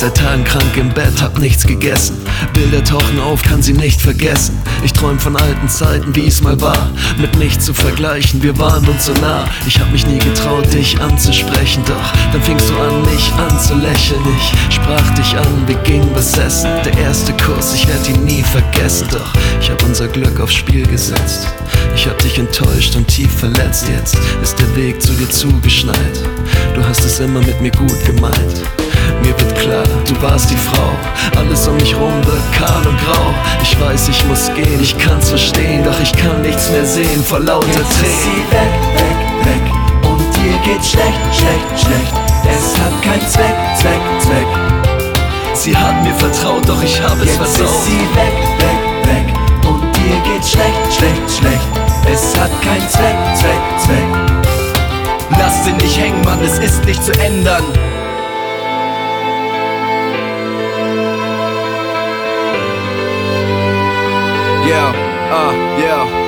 seit Tagen krank im Bett, hab nichts gegessen. Bilder tauchen auf, kann sie nicht vergessen. Ich träum von alten Zeiten, wie es mal war. Mit nichts zu vergleichen, wir waren uns so nah. Ich hab mich nie getraut, dich anzusprechen. Doch dann fingst du an, mich anzulächeln. Ich sprach dich an, wir gingen besessen. Der erste Kuss, ich werd ihn nie vergessen. Doch ich hab unser Glück aufs Spiel gesetzt. Ich hab dich enttäuscht und tief verletzt. Jetzt ist der Weg zu dir zugeschneit. Du hast es immer mit mir gut gemeint. Mir wird klar, du warst die Frau. Alles um mich rum wird kahl und grau. Ich weiß, ich muss gehen, ich kann's verstehen, doch ich kann nichts mehr sehen vor lauter Jetzt ist Tränen. sie weg, weg, weg Und dir geht's schlecht, schlecht, schlecht Es hat keinen Zweck, Zweck, Zweck Sie hat mir vertraut, doch ich hab es Jetzt versaut. ist sie weg, weg, weg Und dir geht's schlecht, schlecht, schlecht Es hat keinen Zweck, Zweck, Zweck Lass sie nicht hängen, Mann, es ist nicht zu ändern. Yeah, ah, yeah.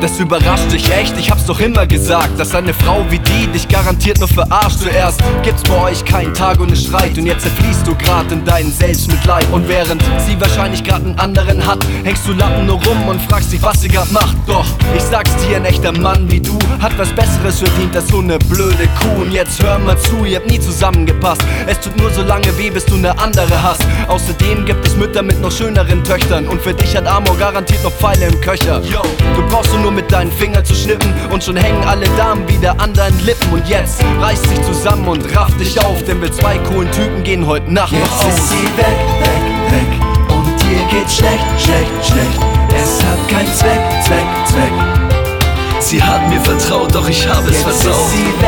Das überrascht dich echt, ich hab's doch immer gesagt, dass eine Frau wie die dich garantiert nur verarscht. Zuerst gibt's bei euch keinen Tag ohne Streit und jetzt zerfließt du grad in deinen Selbstmitleid. Und während sie wahrscheinlich grad einen anderen hat, hängst du Lappen nur rum und fragst dich, was sie grad macht. Doch, ich sag's dir, ein echter Mann wie du hat was Besseres verdient als so eine blöde Kuh. Und jetzt hör mal zu, ihr habt nie zusammengepasst. Es tut nur so lange weh, bis du eine andere hast. Außerdem gibt es Mütter mit noch schöneren Töchtern und für dich hat Amor garantiert noch Pfeile im Köcher. Yo, du brauchst nur mit deinen Fingern zu schnippen und schon hängen alle Damen wieder an deinen Lippen. Und jetzt reiß dich zusammen und raff dich auf, denn wir zwei coolen Typen gehen heute Nacht noch Jetzt ist aus. sie weg, weg, weg Und dir geht's schlecht, schlecht, schlecht Es hat keinen Zweck, Zweck, Zweck Sie hat mir vertraut, doch ich hab es Jetzt versaut. ist sie weg,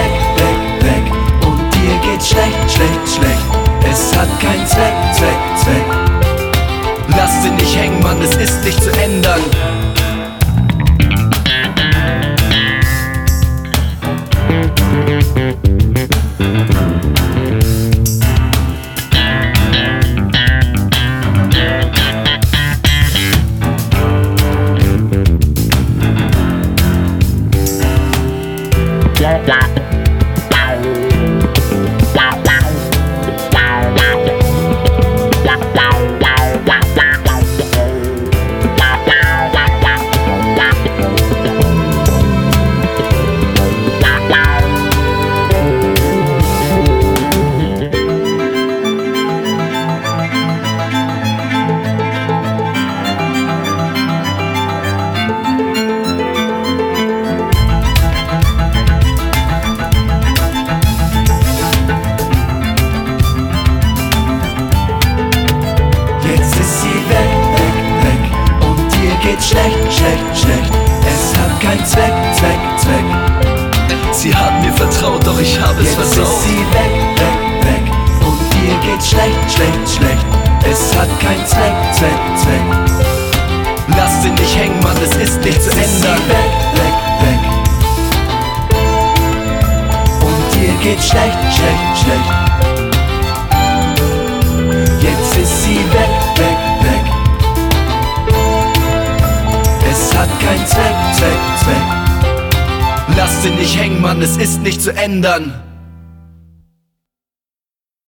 Es ist nicht zu ändern.